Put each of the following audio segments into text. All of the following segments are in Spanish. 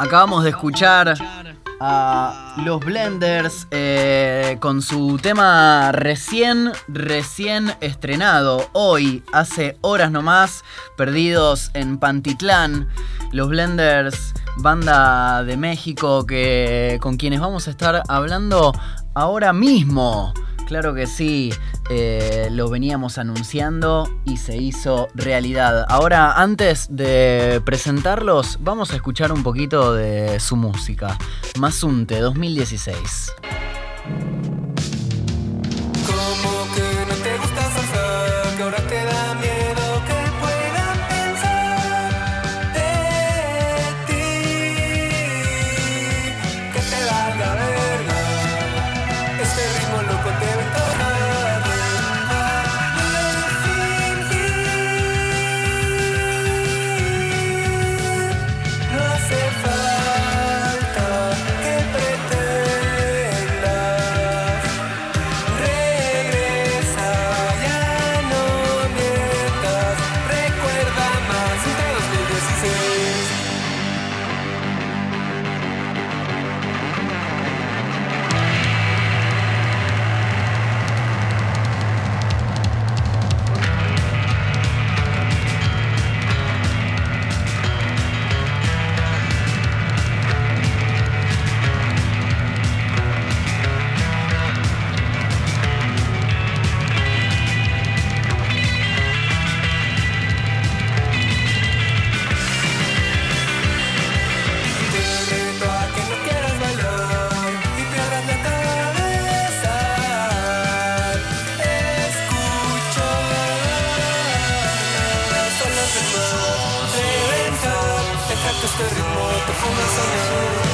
Acabamos de escuchar a los Blenders eh, con su tema recién, recién estrenado. Hoy, hace horas nomás, perdidos en Pantitlán. Los Blenders, banda de México que, con quienes vamos a estar hablando ahora mismo. Claro que sí, eh, lo veníamos anunciando y se hizo realidad. Ahora, antes de presentarlos, vamos a escuchar un poquito de su música. Masunte 2016. este ritmo te fundas a mí.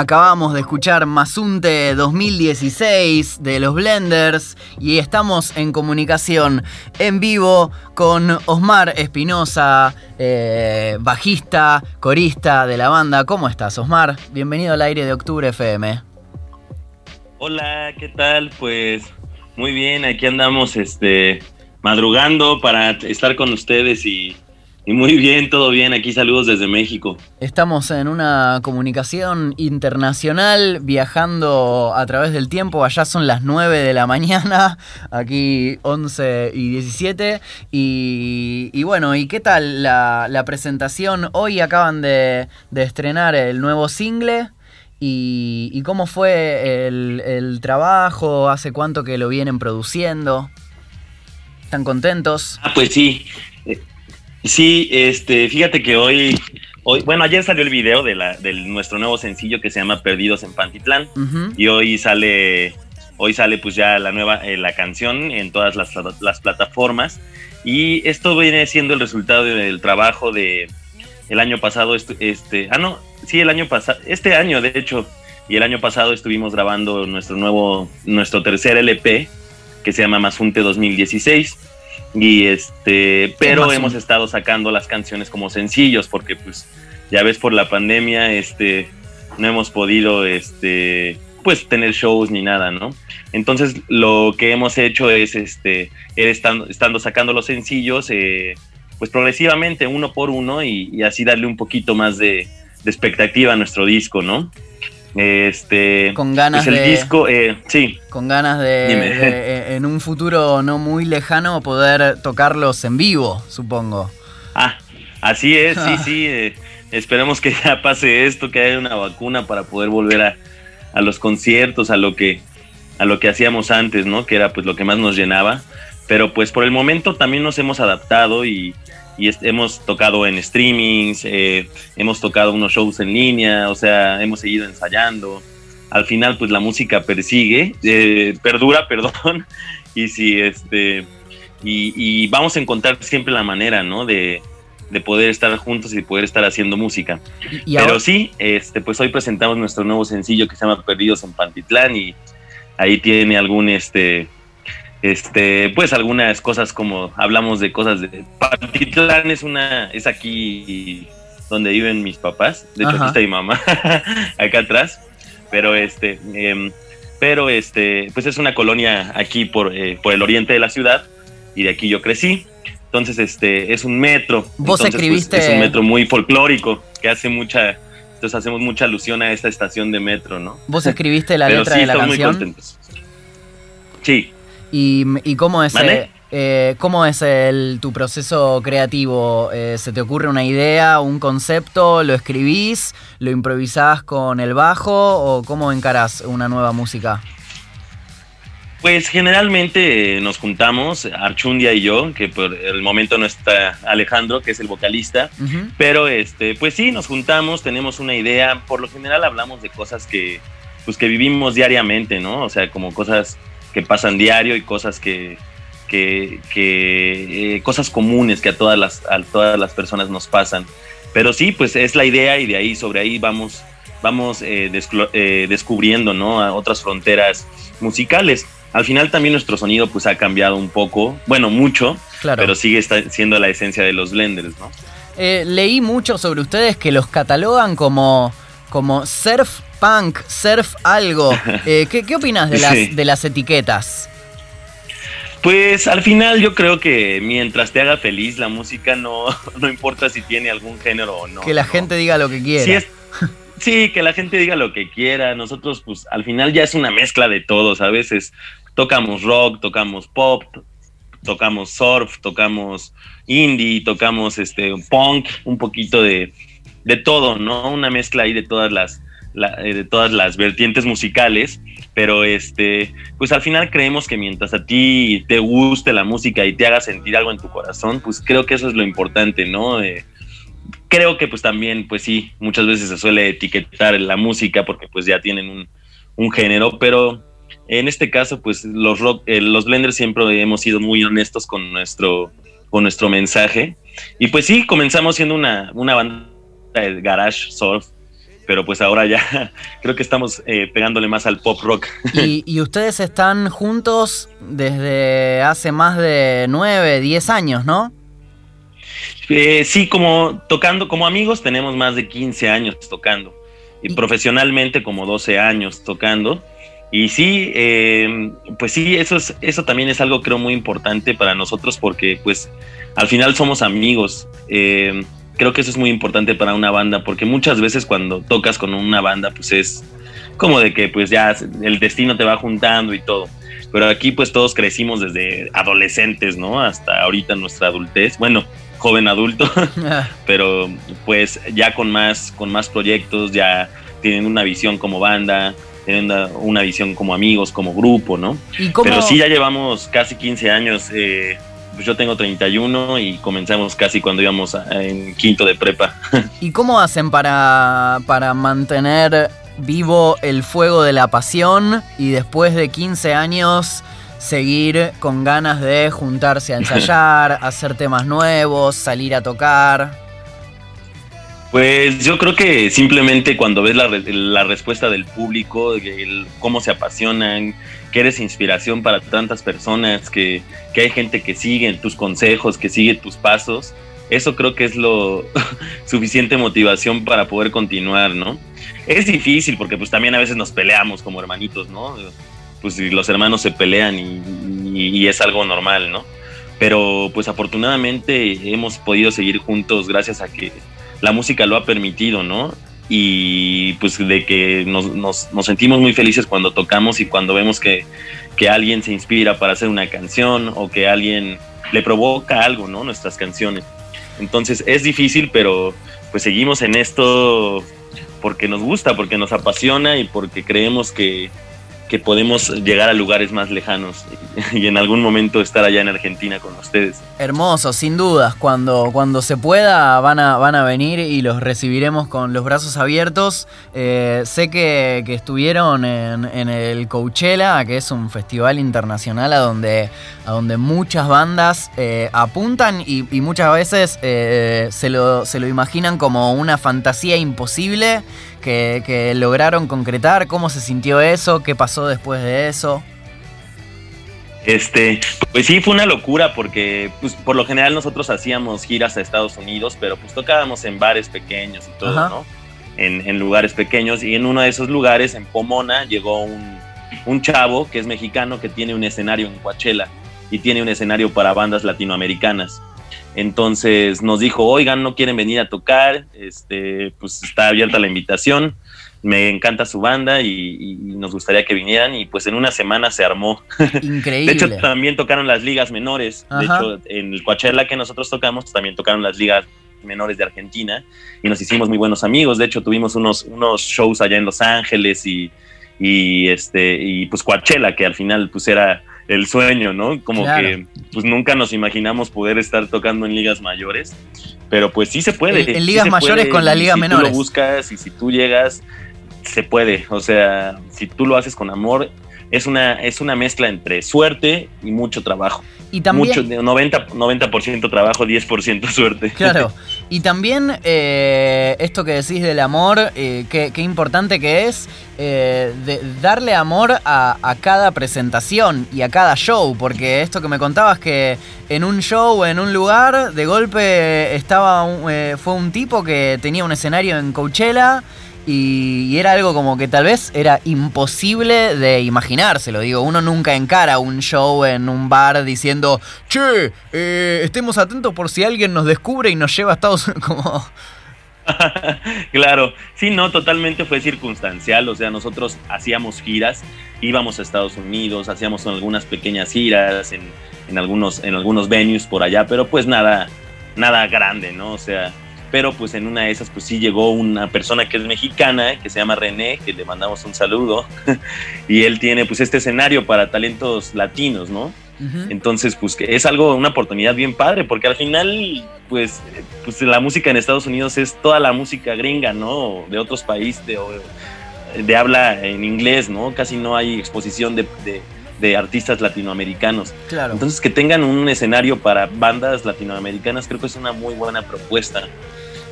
Acabamos de escuchar Masunte 2016 de los Blenders y estamos en comunicación en vivo con Osmar Espinosa, eh, bajista, corista de la banda. ¿Cómo estás, Osmar? Bienvenido al aire de Octubre FM. Hola, ¿qué tal? Pues muy bien, aquí andamos este, madrugando para estar con ustedes y muy bien, todo bien. Aquí saludos desde México. Estamos en una comunicación internacional, viajando a través del tiempo. Allá son las 9 de la mañana, aquí 11 y 17. Y, bueno, ¿y qué tal la, presentación? Hoy acaban de, estrenar el nuevo single. Y, cómo fue el, el trabajo? ¿Hace cuánto que lo vienen produciendo? ¿Están contentos? Ah, pues sí. Sí, este, fíjate que hoy, hoy, bueno, ayer salió el video de, la, de nuestro nuevo sencillo que se llama Perdidos en Pantitlán. Y hoy sale, hoy sale pues ya la nueva, eh, la canción en todas las, las, plataformas. Y esto viene siendo el resultado del trabajo de el año pasado, este, este ah no, sí, el año pasado, este año de hecho y el año pasado estuvimos grabando nuestro nuevo, nuestro tercer LP que se llama Masunte 2016 y este, pero hemos estado sacando las canciones como sencillos porque pues ya ves por la pandemia este no hemos podido este pues tener shows ni nada, ¿no? Entonces lo que hemos hecho es este estando, estando sacando los sencillos eh, pues progresivamente uno por uno y, así darle un poquito más de, de expectativa a nuestro disco, ¿no? Este, con ganas pues el disco, eh, sí. Con ganas de, eh, en un futuro no muy lejano poder tocarlos en vivo, supongo. Ah, así es, sí, sí. Eh, esperemos que ya pase esto, que haya una vacuna para poder volver a, a, los conciertos, a lo que a lo que hacíamos antes, ¿no? Que era pues lo que más nos llenaba. Pero pues por el momento también nos hemos adaptado y, y hemos tocado en streamings, eh, hemos tocado unos shows en línea, o sea, hemos seguido ensayando. al final pues la música persigue, eh, perdura, perdón, y si este, y, vamos a encontrar siempre la manera, ¿no? De, poder estar juntos y poder estar haciendo música. Pero sí, este, pues hoy presentamos nuestro nuevo sencillo que se llama Perdidos en Pantitlán y ahí tiene algún, este, este, pues algunas cosas como hablamos de cosas de Pantitlán es una, es aquí donde viven mis papás, de hecho aquí está mi mamá, acá atrás, pero este, em, pero este, pues es una colonia aquí por, eh, por el oriente de la ciudad y de aquí yo crecí. Entonces, este, es un metro. Vos pues, escribiste. es un metro muy folclórico que hace mucha, entonces hacemos mucha alusión a esta estación de metro, ¿no? Vos escribiste la letra de la canción. Muy contentos. Sí. ¿Y, y cómo es, eh, eh, cómo es el, tu proceso creativo? Eh, ¿Se te ocurre una idea, un concepto, lo escribís, lo improvisás con el bajo o cómo encarás una nueva música? Pues generalmente eh, nos juntamos, Archundia y yo, que por el momento no está Alejandro, que es el vocalista, pero este, pues sí, nos juntamos, tenemos una idea, por lo general hablamos de cosas que, pues que vivimos diariamente, ¿no? O sea, como cosas que pasan diario y cosas que, que, eh, cosas comunes que a todas las, a todas las personas nos pasan. Pero sí, pues es la idea y de ahí, sobre ahí vamos, vamos eh, descubriendo, ¿no? A otras fronteras musicales. Al final también nuestro sonido pues ha cambiado un poco, bueno, mucho, pero sigue siendo la esencia de los blenders, ¿no? Eh, leí mucho sobre ustedes que los catalogan como, como surf punk, surf algo. Eh, ¿qué, ¿qué, opinas de las, de las etiquetas? Pues al final yo creo que mientras te haga feliz la música no, no importa si tiene algún género o no. Que la gente diga lo que quiera. Sí, que la gente diga lo que quiera. Nosotros, pues, al final ya es una mezcla de todos. A veces tocamos rock, tocamos pop, tocamos surf, tocamos indie, tocamos este punk, un poquito de, de todo, ¿no? Una mezcla ahí de todas las eh, de todas las vertientes musicales, pero este, pues al final creemos que mientras a ti te guste la música y te haga sentir algo en tu corazón, pues creo que eso es lo importante, ¿no? Eh, creo que pues también, pues sí, muchas veces se suele etiquetar la música porque pues ya tienen un, un género, pero en este caso, pues los rock, eh, los blenders siempre hemos sido muy honestos con nuestro, con nuestro mensaje. Y pues sí, comenzamos siendo una, una banda de garage surf, pero pues ahora ya creo que estamos eh, pegándole más al pop rock. ¿Y, ustedes están juntos desde hace más de nueve, diez años, ¿no? Eh, sí, como tocando, como amigos tenemos más de 15 años tocando. Y, y profesionalmente como 12 años tocando. Y sí, eh, pues sí, eso, es, eso también es algo creo muy importante para nosotros porque pues al final somos amigos. Creo que eso es muy importante para una banda porque muchas veces cuando tocas con una banda pues es como de que pues ya el destino te va juntando y todo. Pero aquí pues todos crecimos desde adolescentes, ¿no? Hasta ahorita nuestra adultez. Bueno, joven adulto, pero pues ya con más, con más proyectos, ya tienen una visión como banda, teniendo una visión como amigos, como grupo, ¿no? Pero sí ya llevamos casi 15 años. Eh, pues yo tengo 31 y comenzamos casi cuando íbamos en quinto de prepa. ¿Y cómo hacen para, para mantener vivo el fuego de la pasión y después de 15 años seguir con ganas de juntarse a ensayar, hacer temas nuevos, salir a tocar? Pues yo creo que simplemente cuando ves la, respuesta del público, cómo se apasionan, que eres inspiración para tantas personas, que, hay gente que sigue tus consejos, que sigue tus pasos, eso creo que es lo suficiente motivación para poder continuar, ¿no? Es difícil porque pues también a veces nos peleamos como hermanitos, ¿no? Pues los hermanos se pelean y es algo normal, ¿no? Pero pues afortunadamente hemos podido seguir juntos gracias a que la música lo ha permitido, ¿no? Y pues de que nos, sentimos muy felices cuando tocamos y cuando vemos que, alguien se inspira para hacer una canción o que alguien le provoca algo, ¿no? Nuestras canciones. Entonces es difícil, pero pues seguimos en esto porque nos gusta, porque nos apasiona y porque creemos que, que podemos llegar a lugares más lejanos y en algún momento estar allá en Argentina con ustedes. Hermoso, sin dudas. Cuando, cuando se pueda van a, van a venir y los recibiremos con los brazos abiertos. Eh, sé que, estuvieron en, el Coachella, que es un festival internacional a donde, a donde muchas bandas eh, apuntan y, muchas veces eh, se, lo, se lo imaginan como una fantasía imposible que, lograron concretar? ¿Cómo se sintió eso? ¿Qué pasó después de eso? Este, pues sí, fue una locura porque pues, por lo general nosotros hacíamos giras a Estados Unidos, pero pues tocábamos en bares pequeños y todo, ¿no? En, lugares pequeños y en uno de esos lugares, en Pomona, llegó un, un chavo que es mexicano que tiene un escenario en Coachella y tiene un escenario para bandas latinoamericanas. Entonces nos dijo, oigan, no quieren venir a tocar, este, pues está abierta la invitación, me encanta su banda y, nos gustaría que vinieran y pues en una semana se armó. Increíble. De hecho, también tocaron las ligas menores. De hecho, en el Coachella que nosotros tocamos, también tocaron las ligas menores de Argentina y nos hicimos muy buenos amigos. De hecho, tuvimos unos, unos shows allá en Los Ángeles y, y este, y pues Coachella, que al final pues era el sueño, ¿no? Como que pues nunca nos imaginamos poder estar tocando en ligas mayores, pero pues sí se puede. En, ligas mayores con la liga menor. Si tú lo buscas y si tú llegas, se puede. O sea, si tú lo haces con amor, es una, es una mezcla entre suerte y mucho trabajo. Y también, mucho, 90%, 90 trabajo, 10% suerte. Claro. Y también eh, esto que decís del amor, eh, qué, importante que es eh, de darle amor a, a, cada presentación y a cada show, porque esto que me contabas que en un show, en un lugar, de golpe estaba fue un tipo que tenía un escenario en Coachella y, era algo como que tal vez era imposible de imaginárselo. Digo, uno nunca encara un show en un bar diciendo, che, eh, estemos atentos por si alguien nos descubre y nos lleva a Estados Unidos. Como... claro, sí, no, totalmente fue circunstancial. O sea, nosotros hacíamos giras, íbamos a Estados Unidos, hacíamos algunas pequeñas giras en, en algunos, en algunos venues por allá, pero pues nada, nada grande, ¿no? O sea, pero pues en una de esas pues sí llegó una persona que es mexicana, que se llama René, que le mandamos un saludo, y él tiene pues este escenario para talentos latinos, ¿no? Entonces, pues es algo, una oportunidad bien padre, porque al final, pues, pues la música en Estados Unidos es toda la música gringa, ¿no? De otros países, de, de habla en inglés, ¿no? Casi no hay exposición de, de artistas latinoamericanos. Claro. Entonces, que tengan un escenario para bandas latinoamericanas, creo que es una muy buena propuesta.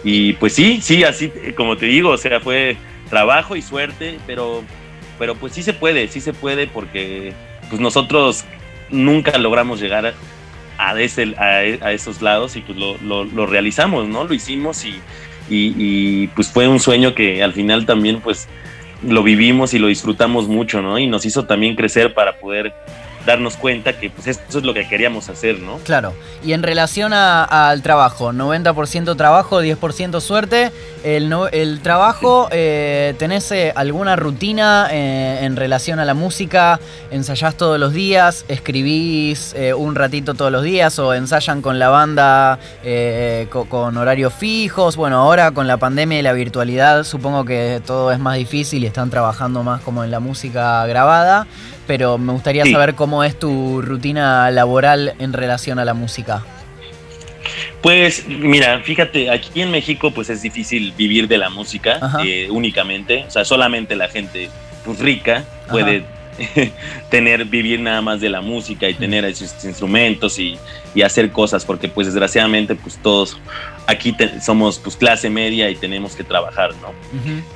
Y pues sí, sí, así como te digo, o sea, fue trabajo y suerte, pero, pero pues sí se puede, sí se puede porque pues nosotros nunca logramos llegar a, ese, a, esos lados y pues lo, lo, realizamos, ¿no? Lo hicimos y, y, y, pues fue un sueño que al final también pues lo vivimos y lo disfrutamos mucho, ¿no? Y nos hizo también crecer para poder darnos cuenta que pues eso es lo que queríamos hacer, ¿no? Claro. Y en relación al trabajo, 90% trabajo, 10% suerte. El, el trabajo, eh, ¿tenés eh, alguna rutina eh, en relación a la música? ¿Ensayás todos los días? ¿Escribís un ratito todos los días? ¿O ensayan con la banda con, horarios fijos? Bueno, ahora con la pandemia y la virtualidad supongo que todo es más difícil y están trabajando más como en la música grabada pero me gustaría saber cómo es tu rutina laboral en relación a la música. Pues mira, fíjate, aquí en México pues es difícil vivir de la música eh, únicamente, o sea, solamente la gente pues, rica puede tener, vivir nada más de la música y tener esos instrumentos y, hacer cosas, porque pues desgraciadamente pues todos aquí somos pues clase media y tenemos que trabajar, ¿no?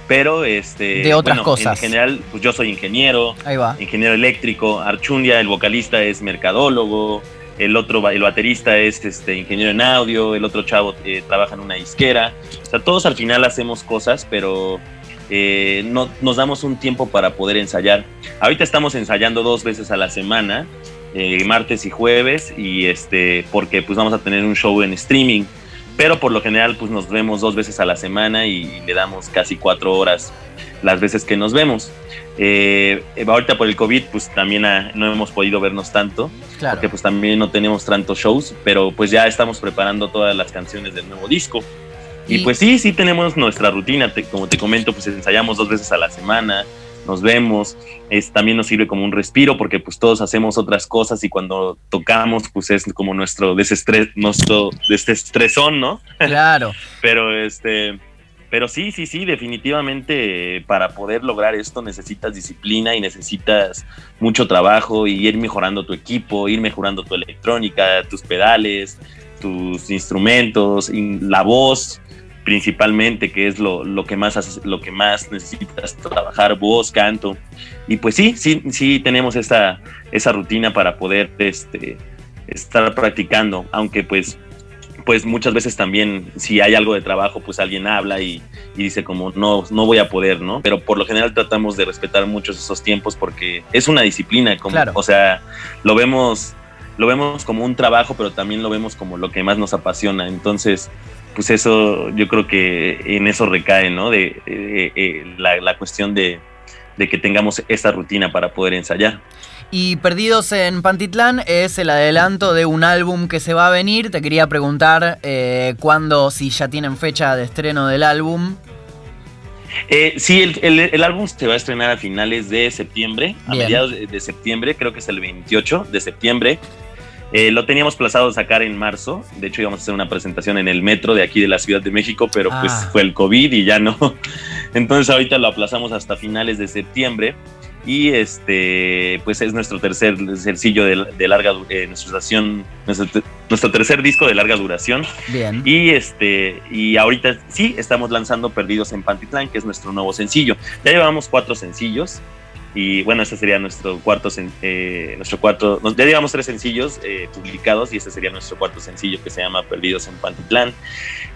Pero este... De otras cosas. En general, pues yo soy ingeniero, Ahí va. ingeniero eléctrico, Archundia, el vocalista es mercadólogo, el otro, el baterista es este, ingeniero en audio, el otro chavo eh, trabaja en una disquera. O sea, todos al final hacemos cosas, pero eh, no, nos damos un tiempo para poder ensayar. Ahorita estamos ensayando dos veces a la semana, eh, martes y jueves, y este, porque pues vamos a tener un show en streaming, pero por lo general pues nos vemos dos veces a la semana y le damos casi cuatro horas las veces que nos vemos. Eh, ahorita por el COVID pues también no hemos podido vernos tanto, porque pues también no tenemos tantos shows, pero pues ya estamos preparando todas las canciones del nuevo disco. Y, pues sí, sí tenemos nuestra rutina, como te comento, pues ensayamos dos veces a la semana, nos vemos, es, también nos sirve como un respiro porque pues todos hacemos otras cosas y cuando tocamos pues es como nuestro desestrés, nuestro desestresón, ¿no? Claro. Pero este, pero sí, sí, sí, definitivamente para poder lograr esto necesitas disciplina y necesitas mucho trabajo y ir mejorando tu equipo, ir mejorando tu electrónica, tus pedales, tus instrumentos, la voz, principalmente, que es lo, lo, que más lo que más necesitas trabajar, voz, canto. Y pues sí, sí, sí tenemos esa, esa rutina para poder este, estar practicando, aunque pues pues muchas veces también si hay algo de trabajo, pues alguien habla y, dice como no, no voy a poder, ¿no? Pero por lo general tratamos de respetar muchos esos tiempos porque es una disciplina, como, o sea, lo vemos, lo vemos como un trabajo, pero también lo vemos como lo que más nos apasiona. Entonces, pues eso yo creo que en eso recae, ¿no? De, eh, la, cuestión de, que tengamos esta rutina para poder ensayar. Y Perdidos en Pantitlán es el adelanto de un álbum que se va a venir. Te quería preguntar eh, cuándo, si ya tienen fecha de estreno del álbum. Eh, sí, el, álbum se va a estrenar a finales de septiembre, a mediados de septiembre, creo que es el 28 de septiembre. Eh, lo teníamos plazado a sacar en marzo. De hecho, íbamos a hacer una presentación en el metro de aquí de la Ciudad de México, pero pues ah. fue el COVID y ya no. Entonces ahorita lo aplazamos hasta finales de septiembre. Y este, pues es nuestro tercer sencillo de, larga eh, nuestra estación, nuestro, tercer disco de larga duración. Bien. Y este, y ahorita sí estamos lanzando Perdidos en Pantitlán, que es nuestro nuevo sencillo. Ya llevamos cuatro sencillos. Y bueno, este sería nuestro cuarto, eh, nuestro cuarto, ya llevamos tres sencillos eh, publicados y este sería nuestro cuarto sencillo que se llama Perdidos en Pantitlán,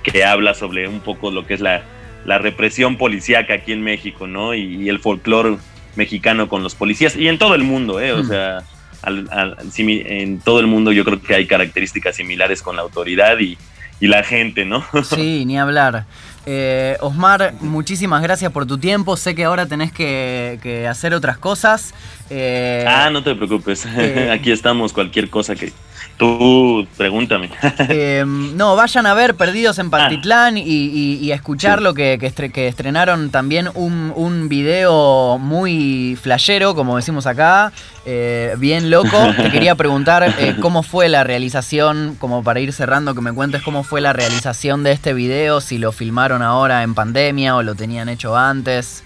que habla sobre un poco lo que es la, la represión policíaca aquí en México, ¿no? Y, el folclore mexicano con los policías y en todo el mundo, ¿eh? O mm. sea, en todo el mundo yo creo que hay características similares con la autoridad y, y la gente, ¿no? Sí, ni hablar. Eh, Osmar, muchísimas gracias por tu tiempo. Sé que ahora tenés que, hacer otras cosas. Eh, ah, no te preocupes. Eh, Aquí estamos, cualquier cosa que, Tú pregúntame. Em, no, vayan a ver Perdidos en Pantitlán y, a escuchar lo que, que, estrenaron también un, un, video muy flashero, como decimos acá, eh, bien loco. Te quería preguntar eh, cómo fue la realización, como para ir cerrando, que me cuentes cómo fue la realización de este video, si lo filmaron ahora en pandemia o lo tenían hecho antes.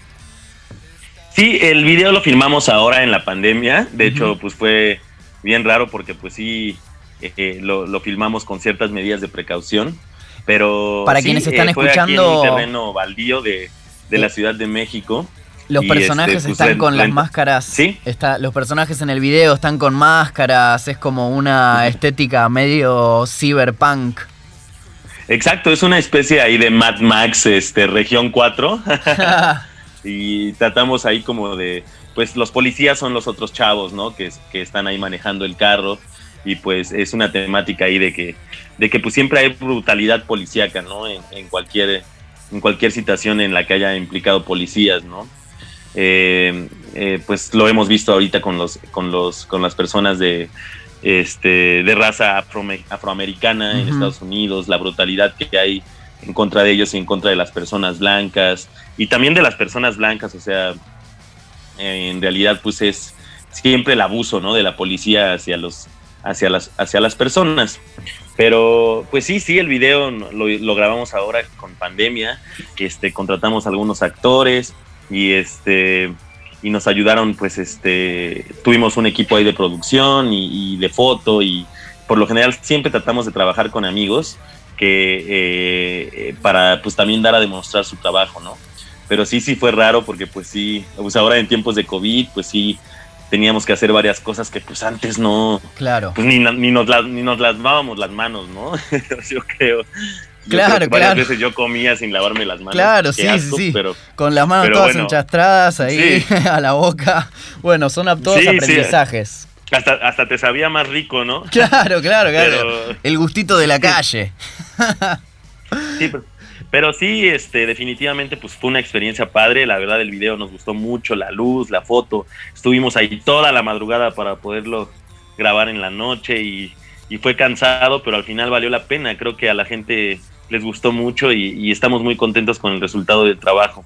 Sí, el video lo filmamos ahora en la pandemia. De hecho, pues fue bien raro porque pues sí eh, lo, filmamos con ciertas medidas de precaución, pero... Para quienes están eh, escuchando... en un terreno baldío de, la Ciudad de México. Los personajes este, pues, están con las máscaras. Sí. Está, los personajes en el video están con máscaras. Es como una estética medio cyberpunk. Exacto, es una especie ahí de Mad Max, este, región 4. y tratamos ahí como de. Pues los policías son los otros chavos, ¿no? Que, que están ahí manejando el carro y pues es una temática ahí de que, de que pues siempre hay brutalidad policíaca, ¿no? En, cualquier, en cualquier situación en la que haya implicado policías, ¿no? Eh, eh, pues lo hemos visto ahorita con los, con los, con las personas de, este, de raza afroamericana en Estados Unidos, la brutalidad que hay en contra de ellos y en contra de las personas blancas y también de las personas blancas, o sea, en realidad pues es siempre el abuso, ¿no? De la policía hacia los hacia las, hacia las personas. Pero pues sí, sí, el video lo, grabamos ahora con pandemia, este, contratamos algunos actores y este y nos ayudaron, pues este, tuvimos un equipo ahí de producción y, de foto y por lo general siempre tratamos de trabajar con amigos que eh, para pues también dar a demostrar su trabajo, ¿no? Pero sí, sí fue raro porque pues sí, pues ahora en tiempos de COVID, pues sí, teníamos que hacer varias cosas que pues antes no. Claro. Pues ni, ni, nos, las, ni nos lavábamos las manos, ¿no? yo creo. claro, varias veces yo comía sin lavarme las manos. Claro, sí, sí. Pero, Con las manos todas enchastradas ahí a la boca. Bueno, son todos aprendizajes. Hasta, hasta te sabía más rico, ¿no? Claro, claro, claro. El gustito de la calle. sí, pero, pero sí, este, definitivamente, pues fue una experiencia padre. La verdad, el video nos gustó mucho, la luz, la foto. Estuvimos ahí toda la madrugada para poderlo grabar en la noche y, fue cansado, pero al final valió la pena. Creo que a la gente les gustó mucho y, estamos muy contentos con el resultado del trabajo.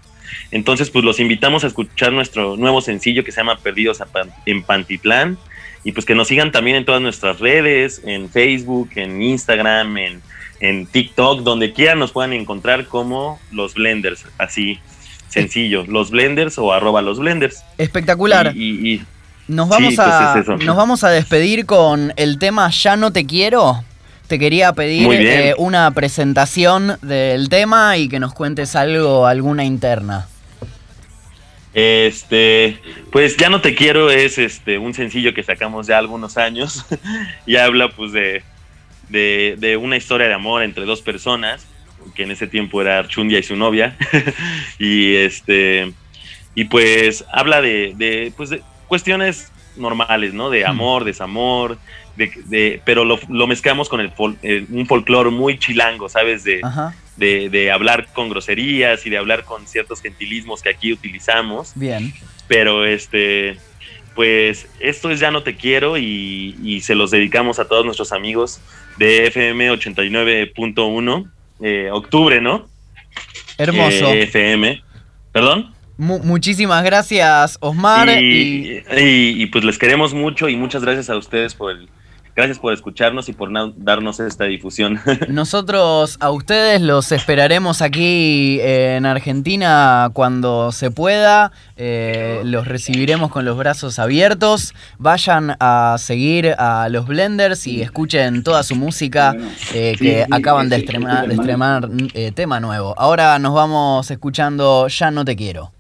Entonces, pues los invitamos a escuchar nuestro nuevo sencillo que se llama Perdidos en Pantitlán y pues que nos sigan también en todas nuestras redes, en Facebook, en Instagram, en, en TikTok, donde quieran nos puedan encontrar como los Blenders, así sencillo, los Blenders o arroba los Blenders. Espectacular. Y, nos, vamos a, pues nos vamos a despedir con el tema Ya no te quiero. Te quería pedir eh, una presentación del tema y que nos cuentes algo, alguna interna. Este, pues ya no te quiero es este un sencillo que sacamos ya algunos años y habla pues de, de, una historia de amor entre dos personas, que en ese tiempo era Archundia y su novia y este y pues habla de, de pues de cuestiones normales, ¿no? De amor, desamor, de, pero lo, mezclamos con el eh, un folclore muy chilango, ¿sabes? De, de, hablar con groserías y de hablar con ciertos gentilismos que aquí utilizamos. Bien. Pero este, pues esto es Ya no te quiero y, se los dedicamos a todos nuestros amigos de FM 89.1, eh, octubre, ¿no? Hermoso. Eh, FM. ¿Perdón? muchísimas gracias, Osmar. y, pues les queremos mucho y muchas gracias a ustedes por el, Gracias por escucharnos y por darnos esta difusión. Nosotros a ustedes los esperaremos aquí en Argentina cuando se pueda. Eh, los recibiremos con los brazos abiertos. Vayan a seguir a los Blenders y escuchen toda su música eh, que acaban de estrenar, de estrenar eh, tema nuevo. Ahora nos vamos escuchando Ya no te quiero.